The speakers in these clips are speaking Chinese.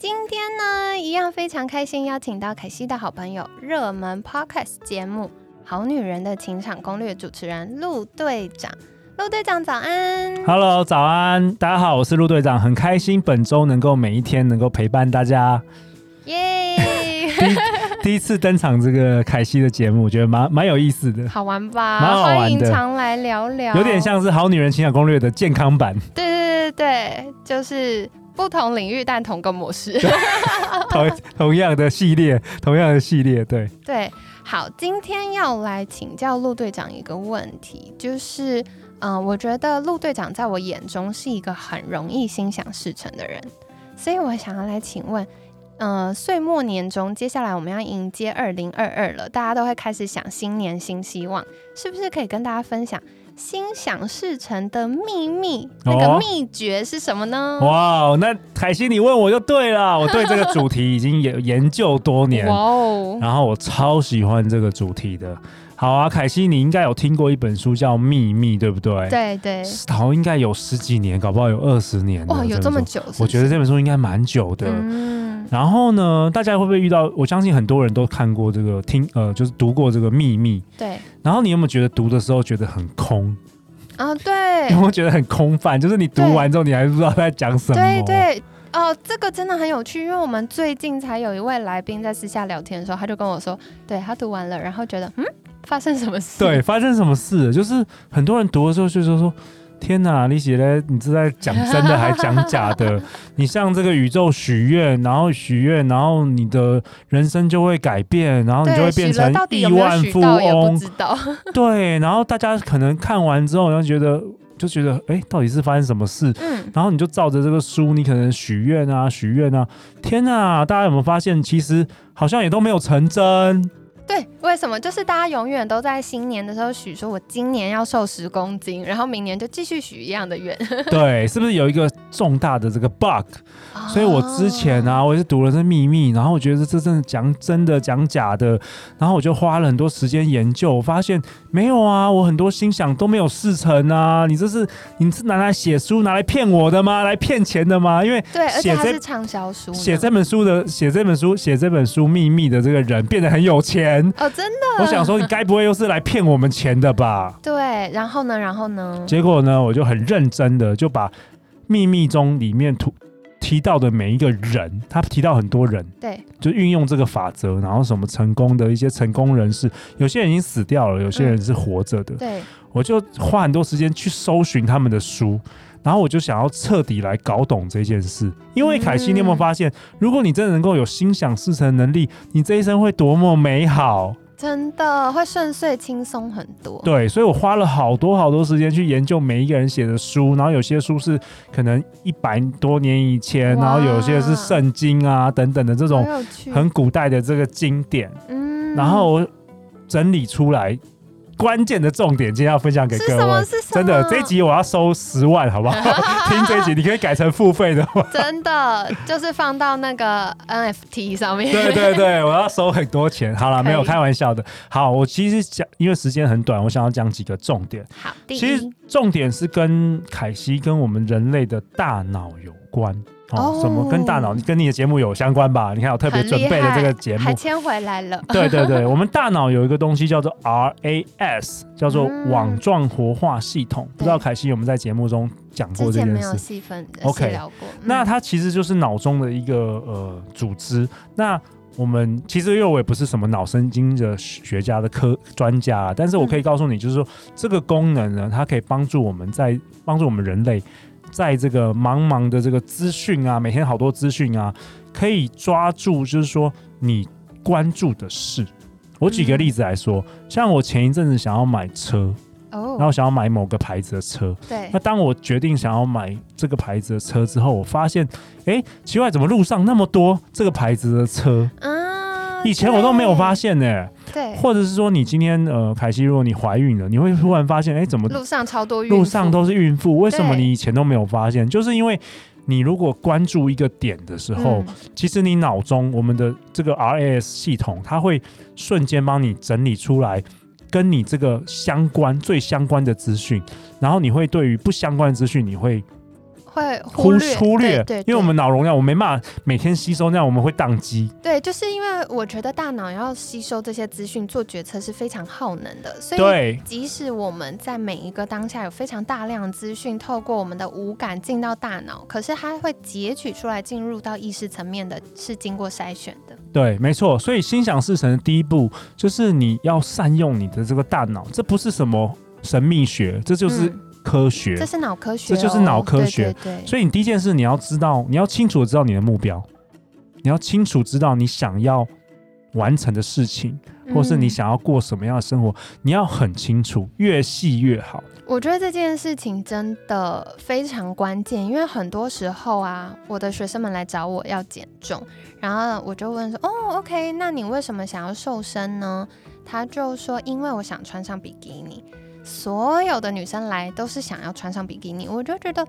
今天呢，一样非常开心，邀请到凯西的好朋友，热门 podcast 节目《好女人的情场攻略》主持人陆队长。陆队长早安，Hello，早安，大家好，我是陆队长，很开心本周能够每一天能够陪伴大家，耶！第一次登场这个凯西的节目，我觉得蛮蛮有意思的，好玩吧？蛮好玩的，常来聊聊，有点像是《好女人情感攻略》的健康版，对对对对，就是。不同领域但同个模式，同同样的系列，同样的系列，对对。好，今天要来请教陆队长一个问题，就是，嗯，我觉得陆队长在我眼中是一个很容易心想事成的人，所以我想要来请问，嗯，岁末年终，接下来我们要迎接二零二二了，大家都会开始想新年新希望，是不是可以跟大家分享？心想事成的秘密，那个秘诀是什么呢？哇，那凯西你问我就对了，我对这个主题已经研研究多年，哇哦，然后我超喜欢这个主题的。好啊，凯西，你应该有听过一本书叫《秘密》，对不对？对对，好像应该有十几年，搞不好有二十年。哇，有这么久？我觉得这本书应该蛮久的。嗯。然后呢，大家会不会遇到？我相信很多人都看过这个，听呃，就是读过这个《秘密》。对。然后你有没有觉得读的时候觉得很空？啊，对。有没有觉得很空泛？就是你读完之后，你还不知道在讲什么？对对。哦，这个真的很有趣，因为我们最近才有一位来宾在私下聊天的时候，他就跟我说，对他读完了，然后觉得嗯。发生什么事？对，发生什么事？就是很多人读的时候就说说：“天哪，你写的你是在讲真的还讲假的？你向这个宇宙许愿，然后许愿，然后你的人生就会改变，然后你就会变成亿万富翁。”对，然后大家可能看完之后，然后觉得就觉得，哎，到底是发生什么事？嗯，然后你就照着这个书，你可能许愿啊，许愿啊，天哪！大家有没有发现，其实好像也都没有成真？对，为什么？就是大家永远都在新年的时候许说，我今年要瘦十公斤，然后明年就继续许一样的愿。对，是不是有一个重大的这个 bug？所以我之前啊，我也是读了这秘密，然后我觉得这真的讲真的讲假的，然后我就花了很多时间研究，我发现没有啊，我很多心想都没有事成啊，你这是你是拿来写书拿来骗我的吗？来骗钱的吗？因为对，而且是畅销书，写这本书的写这本书写这本书秘密的这个人变得很有钱。哦，真的！我想说，你该不会又是来骗我们钱的吧？对，然后呢？然后呢？结果呢？我就很认真的就把秘密中里面提提到的每一个人，他提到很多人，对，就运用这个法则，然后什么成功的一些成功人士，有些人已经死掉了，有些人是活着的。对，我就花很多时间去搜寻他们的书。然后我就想要彻底来搞懂这件事，因为凯西，你有没有发现，如果你真的能够有心想事成能力，你这一生会多么美好？真的会顺遂轻松很多。对，所以我花了好多好多时间去研究每一个人写的书，然后有些书是可能一百多年以前，然后有些是圣经啊等等的这种很古代的这个经典，嗯，然后我整理出来。关键的重点今天要分享给各位，真的这一集我要收十万，好不好？听这一集你可以改成付费的吗？真的就是放到那个 NFT 上面。对对对，我要收很多钱。好了，没有开玩笑的。好，我其实讲，因为时间很短，我想要讲几个重点。好，其实重点是跟凯西跟我们人类的大脑有关。哦，什么跟大脑跟你的节目有相关吧？你看我特别准备的这个节目，海谦回来了。对对对，我们大脑有一个东西叫做 RAS，叫做网状活化系统。不知道凯西有没有在节目中讲过这件事？没有细分 OK 聊过。那它其实就是脑中的一个呃组织。那我们其实因为我也不是什么脑神经的学家的科专家，但是我可以告诉你，就是说这个功能呢，它可以帮助我们在帮助我们人类。在这个茫茫的这个资讯啊，每天好多资讯啊，可以抓住，就是说你关注的事。我举个例子来说，像我前一阵子想要买车，哦，然后想要买某个牌子的车，对。那当我决定想要买这个牌子的车之后，我发现，哎，奇怪，怎么路上那么多这个牌子的车？嗯。以前我都没有发现呢、对，或者是说你今天呃，凯西，如果你怀孕了，你会突然发现，哎、怎么路上超多孕妇路上都是孕妇？为什么你以前都没有发现？就是因为你如果关注一个点的时候，嗯其实你脑中我们的这个 RAS 系统，它会瞬间帮你整理出来。跟你这个相关最相关的资讯，然后你会对于不相关的资讯，你会会忽略忽略，对对，因为我们脑容量我没办法每天吸收，那样我们会宕机。对，就是因为我觉得大脑要吸收这些资讯做决策是非常耗能的，所以对，即使我们在每一个当下有非常大量资讯透过我们的五感进到大脑，可是它会截取出来进入到意识层面的，是经过筛选的。对，没错。所以心想事成的第一步就是你要善用你的这个大脑，这不是什么神秘学，这就是嗯科学。这是脑科学、哦，这就是脑科学对对对所以你第一件事你要知道，你要清楚的知道你的目标，你要清楚知道你想要完成的事情，或是你嗯想要过什么样的生活，你要很清楚，越细越好。我觉得这件事情真的非常关键，因为很多时候啊，我的学生们来找我要减重，然后我就问说，哦，OK，那你为什么想要瘦身呢？他就说，因为我想穿上比基尼。所有的女生来都是想要穿上比基尼，我就觉得，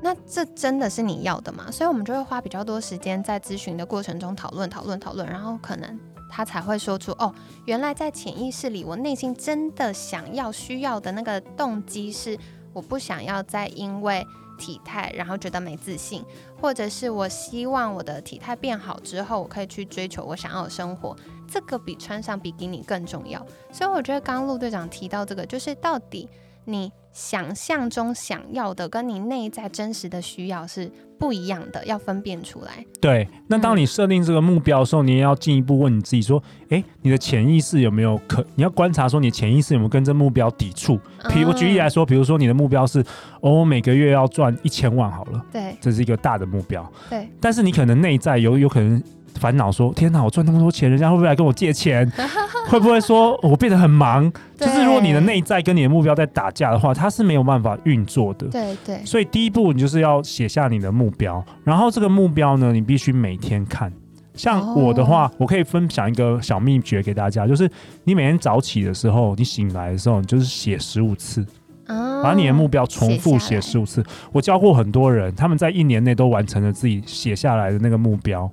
那这真的是你要的吗？所以我们就会花比较多时间在咨询的过程中讨论、讨论、讨论，然后可能他才会说出，哦，原来在潜意识里，我内心真的想要、需要的那个动机是，我不想要再因为体态然后觉得没自信，或者是我希望我的体态变好之后，我可以去追求我想要的生活。这个比穿上比基尼更重要。所以我觉得刚刚陆队长提到这个，就是到底你想象中想要的跟你内在真实的需要是不一样的，要分辨出来。对，那当嗯你设定这个目标的时候，你也要进一步问你自己说，诶，你的潜意识有没有可？你要观察说你潜意识有没有跟这目标抵触。比如举例来嗯，说，比如说你的目标是，哦，我每个月要赚一千万好了，对这是一个大的目标。对，但是你可能内在有有可能烦恼说：“天哪，我赚那么多钱，人家会不会来跟我借钱？会不会说我变得很忙？”就是如果你的内在跟你的目标在打架的话，它是没有办法运作的。对对所以第一步，你就是要写下你的目标，然后这个目标呢，你必须每天看。像我的话，我可以分享一个小秘诀给大家，就是你每天早起的时候，你醒来的时候，你就是写十五次，啊把你的目标重复写十五次。我教过很多人，他们在一年内都完成了自己写下来的那个目标。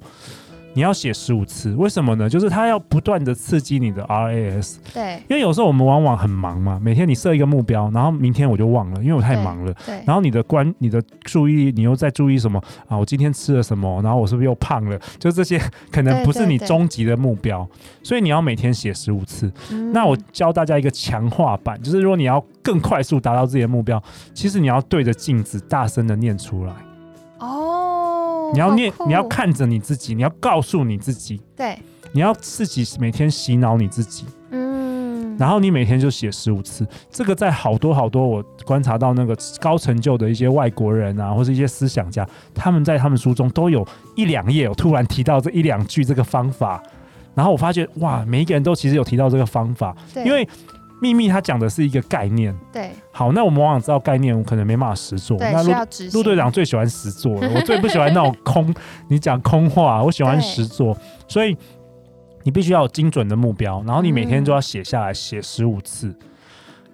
你要写十五次，为什么呢？就是它要不断的刺激你的 RAS，对因为有时候我们往往很忙嘛，每天你设一个目标，然后明天我就忘了，因为我太忙了。对，然后你的关、你的注意力，你又在注意什么啊？我今天吃了什么？然后我是不是又胖了？就这些可能不是你终极的目标，所以你要每天写十五次。嗯那我教大家一个强化版，就是如果你要更快速达到自己的目标，其实你要对着镜子大声的念出来。哦，你要念，你要看着你自己，你要告诉你自己，对，你要自己每天洗脑你自己，嗯，然后你每天就写十五次。这个在好多好多我观察到那个高成就的一些外国人啊，或是一些思想家，他们在他们书中都有一两页有突然提到这一两句这个方法。然后我发觉哇，每一个人都其实有提到这个方法，对。因为秘密它讲的是一个概念。对好，那我们往往知道概念，我可能没办法实做。那陆陆队长最喜欢实做了，我最不喜欢那种 空，你讲空话，我喜欢实做，所以你必须要有精准的目标，然后你每天嗯就要写下来，写十五次。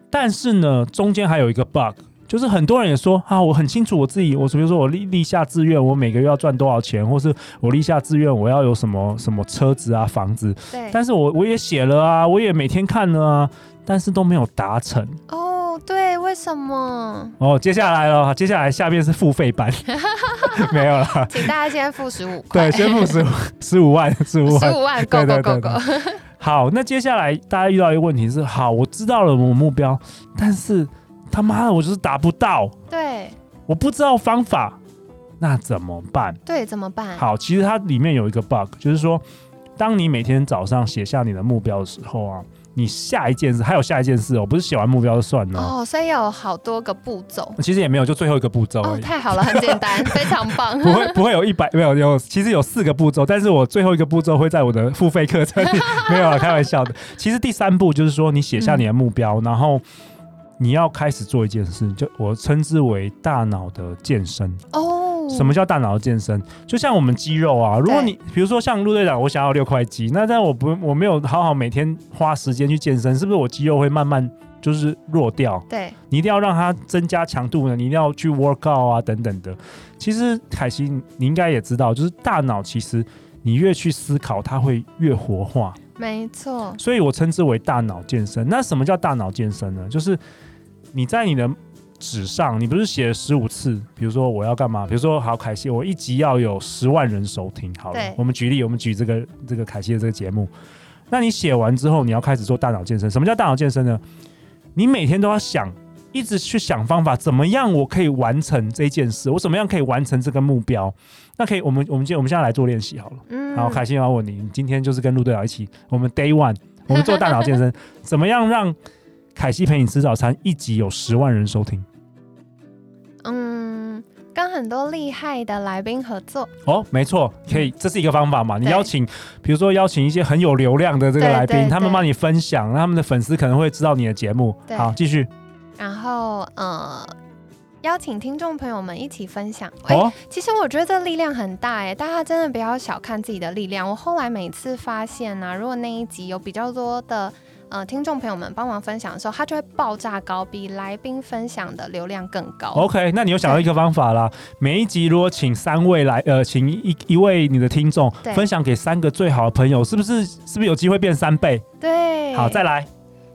但是呢，中间还有一个 bug，就是很多人也说啊，我很清楚我自己，我比如说我立立下志愿，我每个月要赚多少钱，或是我立下志愿我要有什么什么车子啊、房子，对，但是我我也写了啊，我也每天看了啊，但是都没有达成。哦，对，为什么？哦，接下来了，接下来下面是付费版，没有了。请大家先付十五块对，，先付十五 十五万，十五万。十五万，够对对对够够够，好，那接下来大家遇到一个问题是，好，我知道了我目标，但是他妈的我就是达不到，对我不知道方法，那怎么办？对，怎么办？好，其实它里面有一个 bug，就是说，当你每天早上写下你的目标的时候啊，你下一件事还有下一件事哦，不是写完目标就算了哦。哦，所以有好多个步骤。其实也没有，就最后一个步骤。太好了，很简单，非常棒。不会不会有一百没有有，其实有四个步骤，但是我最后一个步骤会在我的付费课程里 没有啊，开玩笑的。其实第三步就是说，你写下你的目标，然后你要开始做一件事，就我称之为大脑的健身。哦，什么叫大脑健身？就像我们肌肉啊，如果你比如说像陆队长，我想要六块肌，那但我不我没有好好每天花时间去健身，是不是我肌肉会慢慢就是弱掉？对，你一定要让它增加强度呢，你一定要去 work out 啊等等的。其实凯西，你应该也知道，就是大脑其实你越去思考，它会越活化。没错，所以我称之为大脑健身。那什么叫大脑健身呢？就是你在你的纸上，你不是写了十五次？比如说我要干嘛？比如说好，凯西，我一集要有十万人收听。好了，我们举例，我们举这个这个凯西的这个节目。那你写完之后，你要开始做大脑健身。什么叫大脑健身呢？你每天都要想。一直去想方法，怎么样我可以完成这件事？我怎么样可以完成这个目标？那可以，我们我们今我们现在来做练习好了。嗯，好，凯西要问你，你今天就是跟陆队长一起，我们 Day One，我们做大脑健身，怎么样让凯西陪你吃早餐一集有十万人收听？嗯，跟很多厉害的来宾合作。哦，没错，可以，这是一个方法嘛？你邀请，比如说邀请一些很有流量的这个来宾，他们帮你分享，让他们的粉丝可能会知道你的节目。好，继续。然后，呃，邀请听众朋友们一起分享。哎，其实我觉得这力量很大哎，大家真的不要小看自己的力量。我后来每次发现呢，如果那一集有比较多的呃听众朋友们帮忙分享的时候，它就会爆炸高，比来宾分享的流量更高。OK，那你又想到一个方法啦？每一集如果请三位来，呃，请一一位你的听众分享给三个最好的朋友，是不是？是不是有机会变三倍？对。好，再来。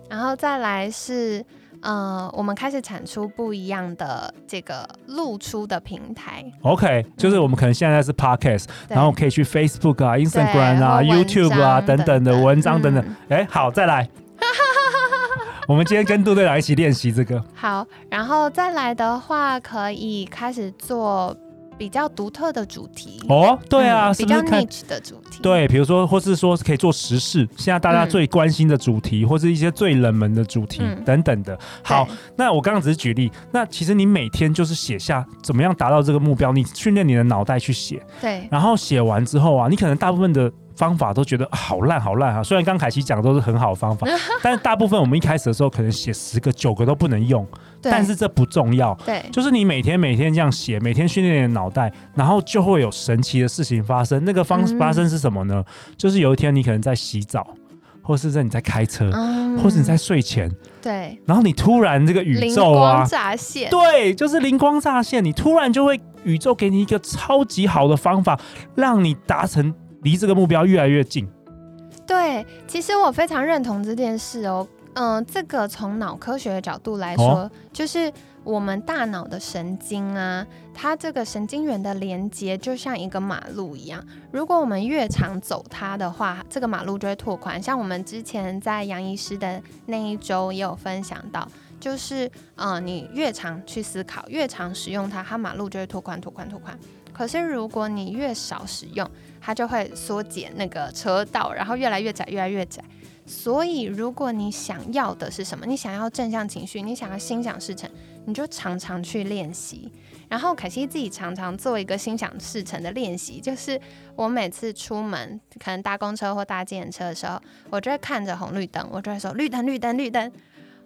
然后再来是。呃，我们开始产出不一样的这个露出的平台。OK，就是我们可能现在是 Podcast，然后可以去 Facebook 啊、Instagram 啊、YouTube 啊等等的文章等等。哎，好，再来。我们今天跟杜队长一起练习这个。好，然后再来的话，可以开始做。比较独特的主题哦，对啊，比较 niche 的主题，对，比如说，或是说可以做时事，现在大家最关心的主题，或是一些最冷门的主题等等的。好，那我刚刚只是举例，那其实你每天就是写下怎么样达到这个目标，你训练你的脑袋去写，对，然后写完之后啊，你可能大部分的。方法都觉得好烂好烂啊！虽然刚凯奇讲的都是很好的方法，但是大部分我们一开始的时候可能写十个九个都不能用，但是这不重要，对，就是你每天每天这样写，每天训练你的脑袋，然后就会有神奇的事情发生。那个方发生是什么呢？就是有一天你可能在洗澡，或是在你在开车，或是你在睡前，对，然后你突然这个宇宙啊，乍现，对，就是灵光乍现，你突然就会宇宙给你一个超级好的方法，让你达成。离这个目标越来越近。对，其实我非常认同这件事哦。嗯，这个从脑科学的角度来说，就是我们大脑的神经啊，它这个神经元的连接就像一个马路一样。如果我们越常走它的话，这个马路就会拓宽。像我们之前在杨医师的那一周也有分享到，就是嗯，你越常去思考，越常使用它，它马路就会拓宽、拓宽、拓宽。可是如果你越少使用，它就会缩减那个车道，然后越来越窄，越来越窄。所以，如果你想要的是什么，你想要正向情绪，你想要心想事成，你就常常去练习。然后，凯西自己常常做一个心想事成的练习，就是我每次出门，可能搭公车或搭自行车的时候，我就会看着红绿灯，我就会说绿灯，绿灯，绿灯。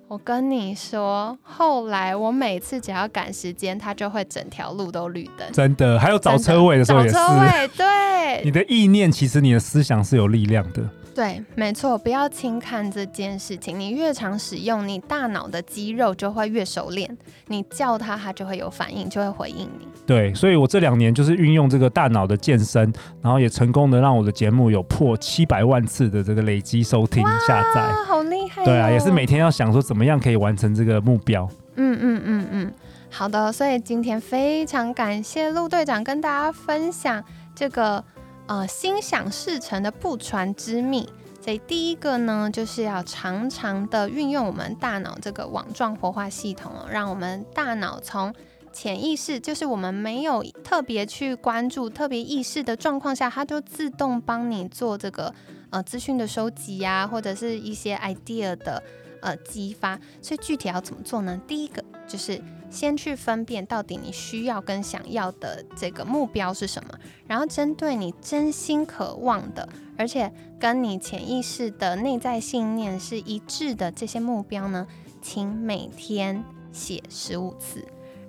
我跟你说，后来我每次只要赶时间，它就会整条路都绿灯。真的，还有找车位的时候也是。找车位，对。你的意念，其实你的思想是有力量的。对，没错，不要轻看这件事情。你越常使用，你大脑的肌肉就会越熟练。你叫它，它就会有反应，就会回应你。对，所以我这两年就是运用这个大脑的健身，然后也成功的让我的节目有破七百万次的这个累积收听下载。好对啊，也是每天要想说怎么样可以完成这个目标。嗯嗯嗯嗯，好的。所以今天非常感谢陆队长跟大家分享这个。呃，心想事成的不传之秘，所以第一个呢，就是要常常的运用我们大脑这个网状活化系统哦，让我们大脑从潜意识，就是我们没有特别去关注、特别意识的状况下，它就自动帮你做这个呃资讯的收集呀，或者是一些 idea 的呃激发。所以具体要怎么做呢？第一个就是。先去分辨到底你需要跟想要的这个目标是什么，然后针对你真心渴望的，而且跟你潜意识的内在信念是一致的这些目标呢，请每天写十五次，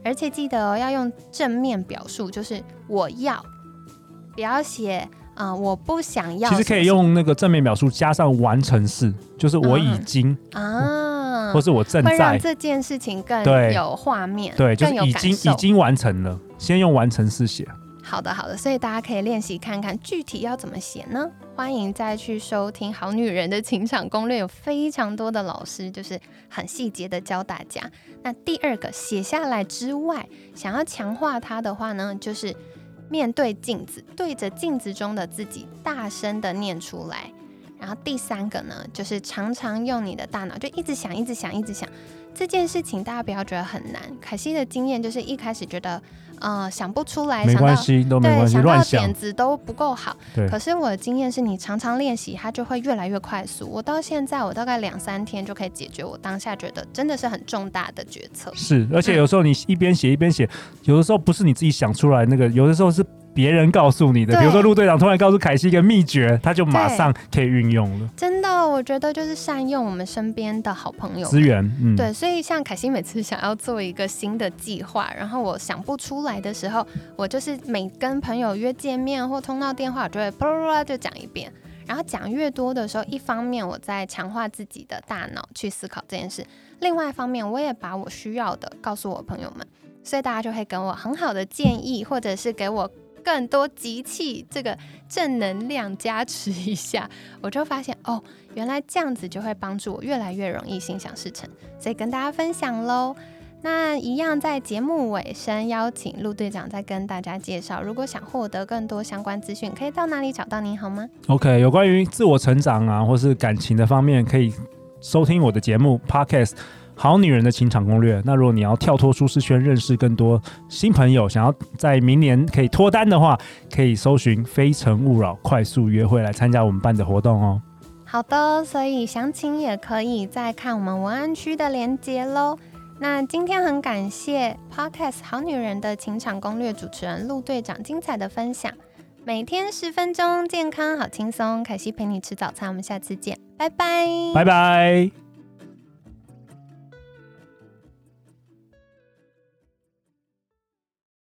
而且记得，要用正面表述，就是我要，不要写嗯、呃我不想要。其实可以用那个正面表述加上完成式，就是我已经，啊，或是我正会让在，这件事情更有画面，对，就已经已经完成了，先用完成式写。好的，好的，所以大家可以练习看看具体要怎么写呢？欢迎再去收听《好女人的情场攻略》，有非常多的老师就是很细节的教大家。那第二个写下来之外，想要强化它的话呢，就是面对镜子，对着镜子中的自己大声的念出来。然后第三个呢，就是常常用你的大脑，就一直想，一直想，一直想这件事情，大家不要觉得很难。凯西的经验就是一开始觉得，呃，想不出来，没想到关系，都没对，关系，想到乱想点。子都不够好。对可是我的经验是你常常练习，它就会越来越快速。我到现在，我大概两三天就可以解决我当下觉得真的是很重大的决策。是，而且有时候你一边写一边写，有的时候不是你自己想出来那个，有的时候是别人告诉你的。比如说陆队长突然告诉凯西一个秘诀，他就马上可以运用了真的，我觉得就是善用我们身边的好朋友资源。嗯，对，所以像凯西每次想要做一个新的计划，然后我想不出来的时候，我就是每跟朋友约见面或通到电话，我就会啪啦啪啦就讲一遍。然后讲越多的时候，一方面我在强化自己的大脑去思考这件事，另外一方面我也把我需要的告诉我朋友们，所以大家就会给我很好的建议，或者是给我更多集气这个正能量加持一下，我就发现哦，原来这样子就会帮助我越来越容易心想事成。所以跟大家分享喽。那一样在节目尾声邀请陆队长再跟大家介绍，如果想获得更多相关资讯，可以到哪里找到您好吗？OK，有关于自我成长啊，或是感情的方面，可以收听我的节目 Podcast《好女人的情场攻略》。那如果你要跳脱舒适圈，认识更多新朋友，想要在明年可以脱单的话，可以搜寻“非诚勿扰”快速约会来参加我们办的活动哦。好的，所以详情也可以再看我们文案区的连接喽。那今天很感谢 Podcast《好女人的情场攻略》主持人陆队长精彩的分享，每天十分钟，健康好轻松。凯西陪你吃早餐，我们下次见，拜拜，拜拜。